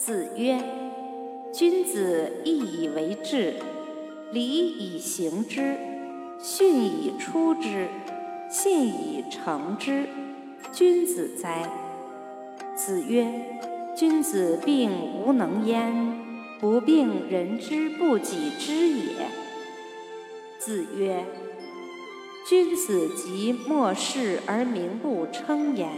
子曰：“君子义以为质，礼以行之，训以出之，信以成之，君子哉。”子曰：“君子病无能焉，不病人之不己知也。”子曰：“君子及莫世而名不称焉。”